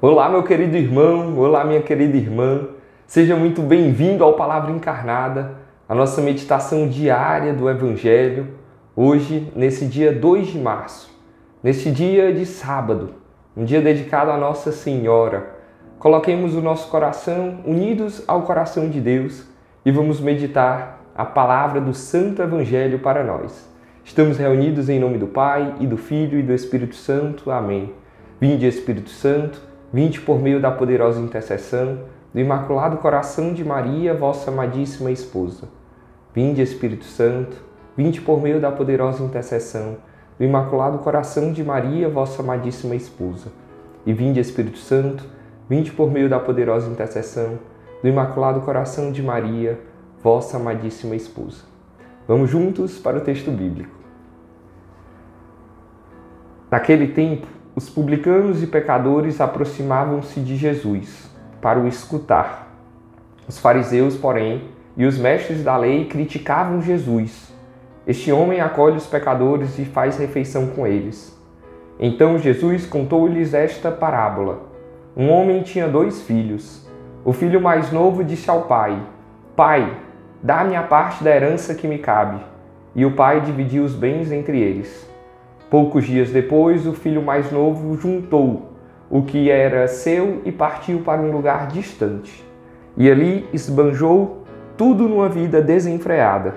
Olá, meu querido irmão, olá, minha querida irmã. Seja muito bem-vindo ao Palavra Encarnada, a nossa meditação diária do Evangelho, hoje, nesse dia 2 de março, neste dia de sábado, um dia dedicado à Nossa Senhora. Coloquemos o nosso coração unidos ao coração de Deus e vamos meditar a palavra do Santo Evangelho para nós. Estamos reunidos em nome do Pai e do Filho e do Espírito Santo. Amém. Vinde, Espírito Santo Vinde por meio da poderosa intercessão do Imaculado Coração de Maria, vossa amadíssima esposa. Vinde, Espírito Santo, vinde por meio da poderosa intercessão do Imaculado Coração de Maria, vossa amadíssima esposa. E vinde, Espírito Santo, vinde por meio da poderosa intercessão do Imaculado Coração de Maria, vossa amadíssima esposa. Vamos juntos para o texto bíblico. Naquele tempo, os publicanos e pecadores aproximavam-se de Jesus para o escutar. Os fariseus, porém, e os mestres da lei criticavam Jesus. Este homem acolhe os pecadores e faz refeição com eles. Então Jesus contou-lhes esta parábola. Um homem tinha dois filhos. O filho mais novo disse ao pai: Pai, dá-me a parte da herança que me cabe. E o pai dividiu os bens entre eles. Poucos dias depois, o filho mais novo juntou o que era seu e partiu para um lugar distante. E ali esbanjou tudo numa vida desenfreada.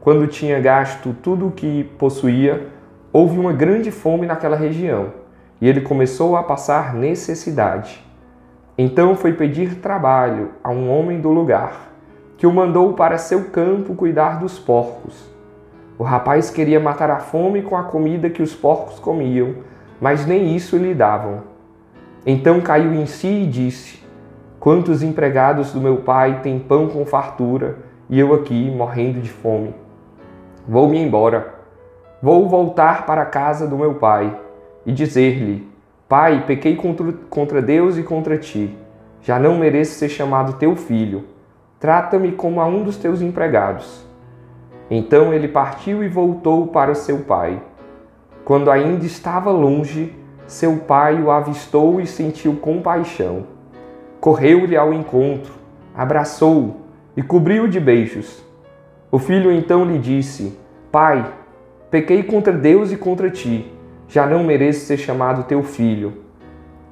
Quando tinha gasto tudo o que possuía, houve uma grande fome naquela região e ele começou a passar necessidade. Então foi pedir trabalho a um homem do lugar, que o mandou para seu campo cuidar dos porcos. O rapaz queria matar a fome com a comida que os porcos comiam, mas nem isso lhe davam. Então caiu em si e disse: Quantos empregados do meu pai têm pão com fartura e eu aqui morrendo de fome? Vou-me embora. Vou voltar para a casa do meu pai e dizer-lhe: Pai, pequei contra, Deus e contra ti. Já não mereço ser chamado teu filho. Trata-me como a um dos teus empregados. Então ele partiu e voltou para seu pai. Quando ainda estava longe, seu pai o avistou e sentiu compaixão. Correu-lhe ao encontro, abraçou-o e cobriu-o de beijos. O filho então lhe disse: Pai, pequei contra Deus e contra ti, já não mereço ser chamado teu filho.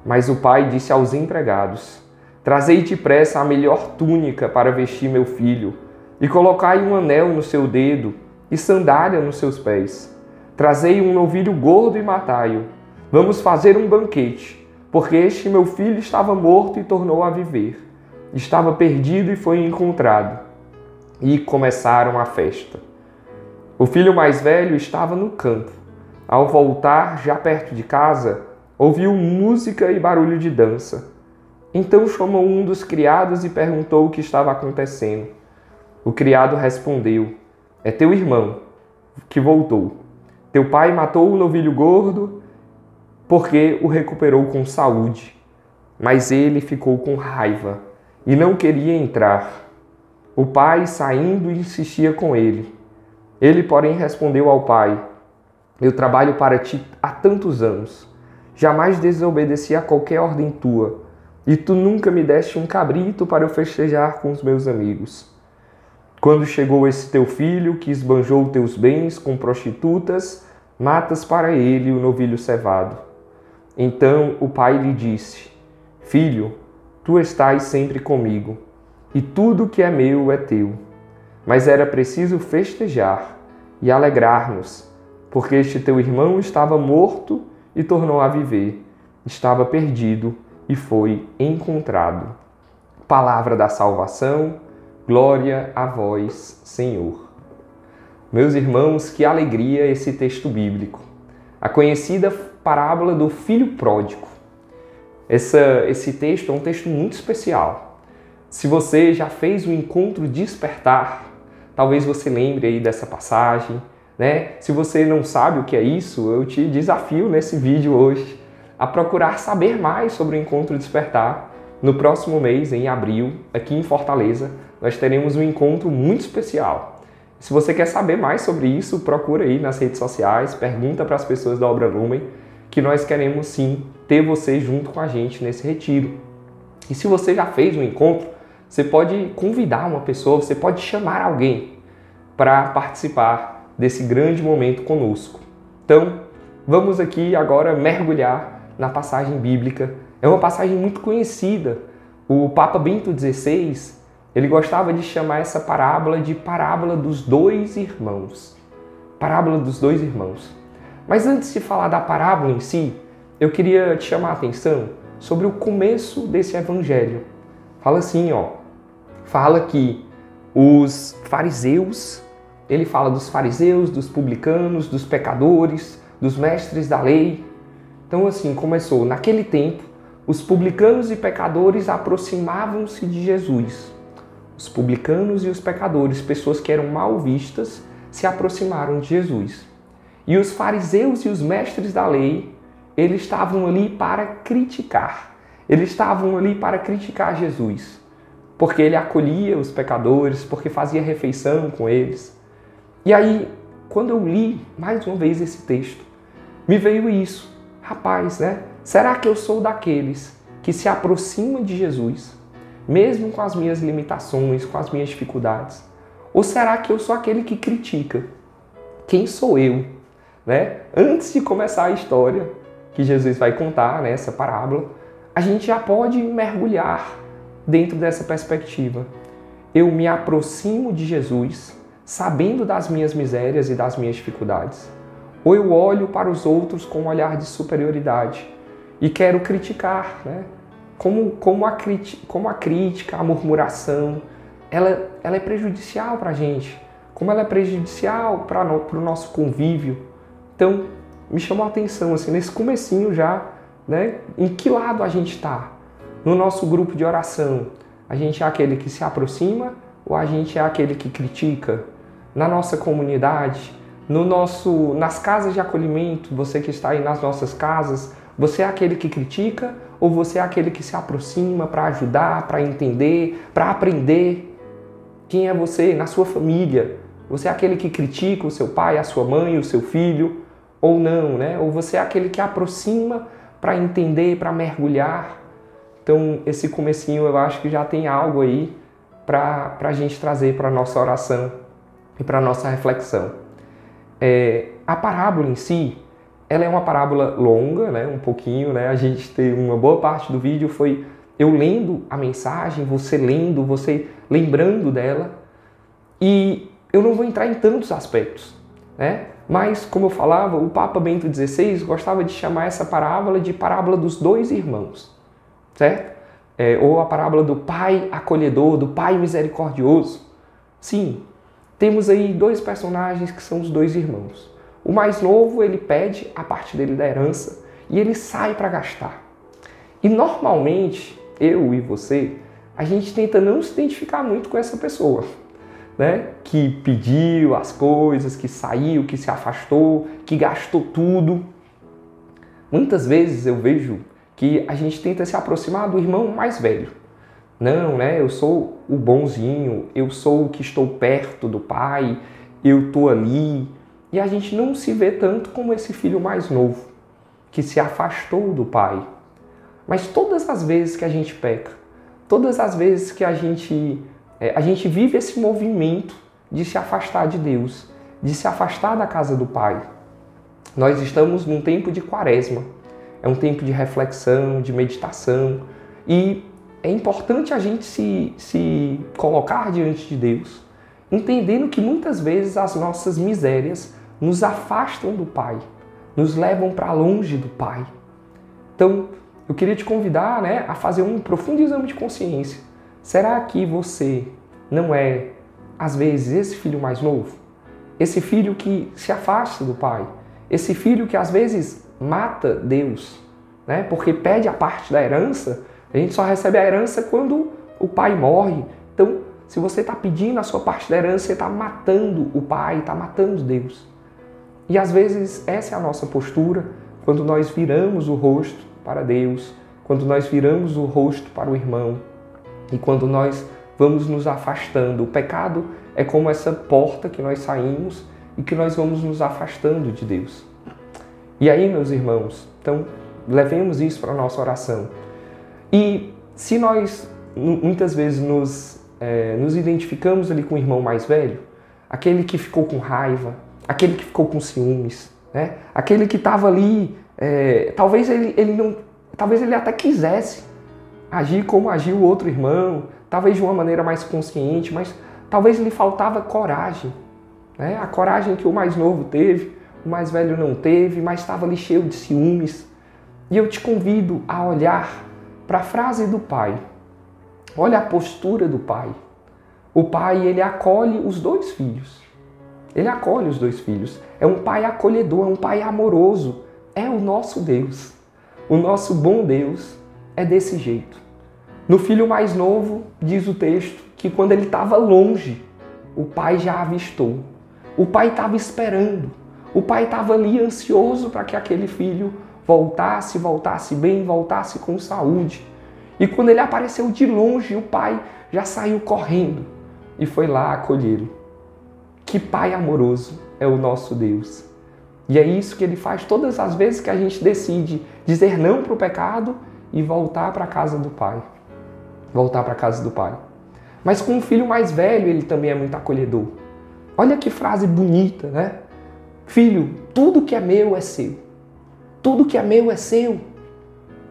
Mas o pai disse aos empregados: Trazei depressa a melhor túnica para vestir meu filho e colocai um anel no seu dedo e sandália nos seus pés. Trazei um novilho gordo e matai-o. Vamos fazer um banquete, porque este meu filho estava morto e tornou a viver. Estava perdido e foi encontrado. E começaram a festa. O filho mais velho estava no campo. Ao voltar, já perto de casa, ouviu música e barulho de dança. Então chamou um dos criados e perguntou o que estava acontecendo. O criado respondeu: É teu irmão que voltou. Teu pai matou o novilho gordo porque o recuperou com saúde. Mas ele ficou com raiva e não queria entrar. O pai, saindo, insistia com ele. Ele, porém, respondeu ao pai: Eu trabalho para ti há tantos anos. Jamais desobedeci a qualquer ordem tua, e tu nunca me deste um cabrito para eu festejar com os meus amigos. Quando chegou esse teu filho que esbanjou teus bens com prostitutas, matas para ele o novilho cevado. Então o pai lhe disse: Filho, tu estás sempre comigo, e tudo que é meu é teu. Mas era preciso festejar e alegrar-nos, porque este teu irmão estava morto e tornou a viver, estava perdido e foi encontrado. Palavra da salvação Glória a vós, Senhor. Meus irmãos, que alegria esse texto bíblico. A conhecida parábola do filho pródigo. Essa, esse texto é um texto muito especial. Se você já fez o encontro despertar, talvez você lembre aí dessa passagem, né? Se você não sabe o que é isso, eu te desafio nesse vídeo hoje a procurar saber mais sobre o encontro despertar no próximo mês, em abril, aqui em Fortaleza, nós teremos um encontro muito especial. Se você quer saber mais sobre isso, procura aí nas redes sociais, pergunta para as pessoas da Obra Lumen, que nós queremos sim ter você junto com a gente nesse retiro. E se você já fez um encontro, você pode convidar uma pessoa, você pode chamar alguém para participar desse grande momento conosco. Então, vamos aqui agora mergulhar na passagem bíblica. É uma passagem muito conhecida. O Papa Bento XVI, ele gostava de chamar essa parábola de parábola dos dois irmãos. Parábola dos dois irmãos. Mas antes de falar da parábola em si, eu queria te chamar a atenção sobre o começo desse evangelho. Fala assim, ó. Fala que os fariseus, ele fala dos fariseus, dos publicanos, dos pecadores, dos mestres da lei. Então assim, começou naquele tempo, os publicanos e pecadores aproximavam-se de Jesus. Os publicanos e os pecadores, pessoas que eram mal vistas, se aproximaram de Jesus. E os fariseus e os mestres da lei, eles estavam ali para criticar. Eles estavam ali para criticar Jesus, porque ele acolhia os pecadores, porque fazia refeição com eles. E aí, quando eu li mais uma vez esse texto, me veio isso. Rapaz, né? Será que eu sou daqueles que se aproximam de Jesus, mesmo com as minhas limitações, com as minhas dificuldades? Ou será que eu sou aquele que critica? Quem sou eu né? Antes de começar a história que Jesus vai contar né, parábola, a gente já pode mergulhar dentro dessa perspectiva. Eu me aproximo de Jesus sabendo das minhas misérias e das minhas dificuldades. Ou eu olho para os outros com um olhar de superioridade e quero criticar, né? Como, como, a, como a crítica, a murmuração, ela, ela é prejudicial para a gente. Como ela é prejudicial para o nosso convívio, então, me chamou a atenção, assim, nesse comecinho já, né, em que lado a gente está? No nosso grupo de oração, a gente é aquele que se aproxima ou a gente é aquele que critica? Na nossa comunidade, no nosso, nas casas de acolhimento, você que está aí nas nossas casas, você é aquele que critica ou você é aquele que se aproxima para ajudar, para entender, para aprender? Quem é você na sua família? Você é aquele que critica o seu pai, a sua mãe, o seu filho? ou não, né? Ou você é aquele que aproxima para entender, para mergulhar. Então, esse comecinho eu acho que já tem algo aí para a gente trazer para a nossa oração e para a nossa reflexão. É, a parábola em si, ela é uma parábola longa, né? Um pouquinho, né? A gente tem uma boa parte do vídeo foi eu lendo a mensagem, você lendo, você lembrando dela. E eu não vou entrar em tantos aspectos, né? Mas, como eu falava, o Papa Bento XVI gostava de chamar essa parábola de parábola dos dois irmãos, certo? É, ou a parábola do pai acolhedor, do pai misericordioso. Sim, temos aí dois personagens que são os dois irmãos. O mais novo, ele pede a parte dele da herança e ele sai para gastar. E normalmente, eu e você, a gente tenta não se identificar muito com essa pessoa né, que pediu as coisas, que saiu, que se afastou, que gastou tudo. Muitas vezes eu vejo que a gente tenta se aproximar do irmão mais velho. Não, né? Eu sou o bonzinho, eu sou o que estou perto do pai, eu tô ali. E a gente não se vê tanto como esse filho mais novo, que se afastou do pai. Mas todas as vezes que a gente peca, todas as vezes que a gente é, a gente vive esse movimento de se afastar de Deus, de se afastar da casa do Pai. Nós estamos num tempo de quaresma, é um tempo de reflexão, de meditação e é importante a gente se, se colocar diante de Deus, entendendo que muitas vezes as nossas misérias nos afastam do Pai, nos levam para longe do Pai. Então, eu queria te convidar né, a fazer um profundo exame de consciência Será que você não é, às vezes, esse filho mais novo? Esse filho que se afasta do pai? Esse filho que às vezes mata Deus, né? Porque pede a parte da herança, a gente só recebe a herança quando o pai morre. Então, se você está pedindo a sua parte da herança, você está matando o pai, está matando Deus. E às vezes essa é a nossa postura quando nós viramos o rosto para Deus, quando nós viramos o rosto para o irmão, e quando nós vamos nos afastando, o pecado é como essa porta que nós saímos e que nós vamos nos afastando de Deus. E aí, meus irmãos, então levemos isso para a nossa oração. E se nós muitas vezes nos, é, nos identificamos ali com o irmão mais velho, aquele que ficou com raiva, aquele que ficou com ciúmes, né? aquele que estava ali, é, talvez ele, ele não, talvez ele até quisesse agir como agiu o outro irmão, talvez de uma maneira mais consciente, mas talvez lhe faltava coragem, né? a coragem que o mais novo teve, o mais velho não teve, mas estava ali cheio de ciúmes. E eu te convido a olhar para a frase do pai. Olha a postura do pai. O pai, ele acolhe os dois filhos. Ele acolhe os dois filhos. É um pai acolhedor, é um pai amoroso. É o nosso Deus. O nosso bom Deus é desse jeito. No filho mais novo, diz o texto, que quando ele estava longe, o pai já avistou. O pai estava esperando. O pai estava ali ansioso para que aquele filho voltasse, voltasse bem, voltasse com saúde. E quando ele apareceu de longe, o pai já saiu correndo e foi lá acolhê-lo. Que pai amoroso é o nosso Deus. E é isso que ele faz todas as vezes que a gente decide dizer não para o pecado e voltar para a casa do pai. Voltar para a casa do pai. Mas com o filho mais velho, ele também é muito acolhedor. Olha que frase bonita, né? Filho, tudo que é meu é seu. Tudo que é meu é seu.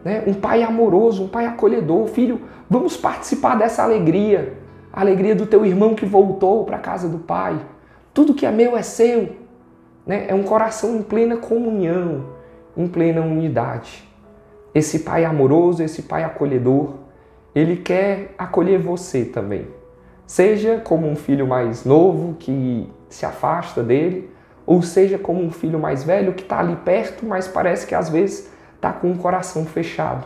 Né? Um pai amoroso, um pai acolhedor. Filho, vamos participar dessa alegria. A alegria do teu irmão que voltou para a casa do pai. Tudo que é meu é seu. Né? É um coração em plena comunhão, em plena unidade. Esse pai amoroso, esse pai acolhedor, ele quer acolher você também. Seja como um filho mais novo que se afasta dele, ou seja como um filho mais velho que está ali perto, mas parece que às vezes está com o coração fechado.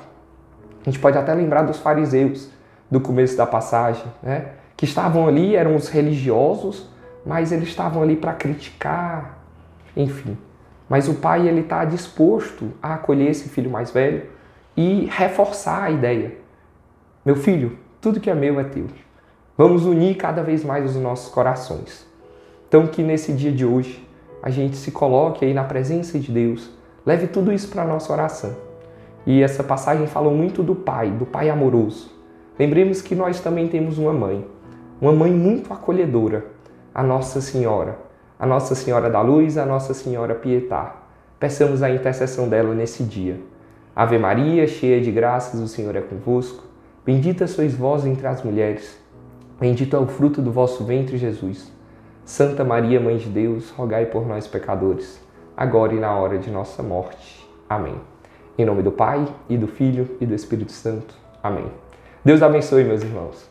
A gente pode até lembrar dos fariseus do começo da passagem, né? que estavam ali, eram os religiosos, mas eles estavam ali para criticar, enfim. Mas o pai ele está disposto a acolher esse filho mais velho e reforçar a ideia. Meu filho, tudo que é meu é teu. Vamos unir cada vez mais os nossos corações. Então que nesse dia de hoje a gente se coloque aí na presença de Deus, leve tudo isso para nossa oração. E essa passagem falou muito do Pai, do Pai amoroso. Lembremos que nós também temos uma mãe, uma mãe muito acolhedora, a Nossa Senhora, a Nossa Senhora da Luz, a Nossa Senhora Pietá. Peçamos a intercessão dela nesse dia. Ave Maria, cheia de graças, o Senhor é convosco. Bendita sois vós entre as mulheres. Bendito é o fruto do vosso ventre, Jesus. Santa Maria, Mãe de Deus, rogai por nós, pecadores, agora e na hora de nossa morte. Amém. Em nome do Pai, e do Filho, e do Espírito Santo. Amém. Deus abençoe, meus irmãos.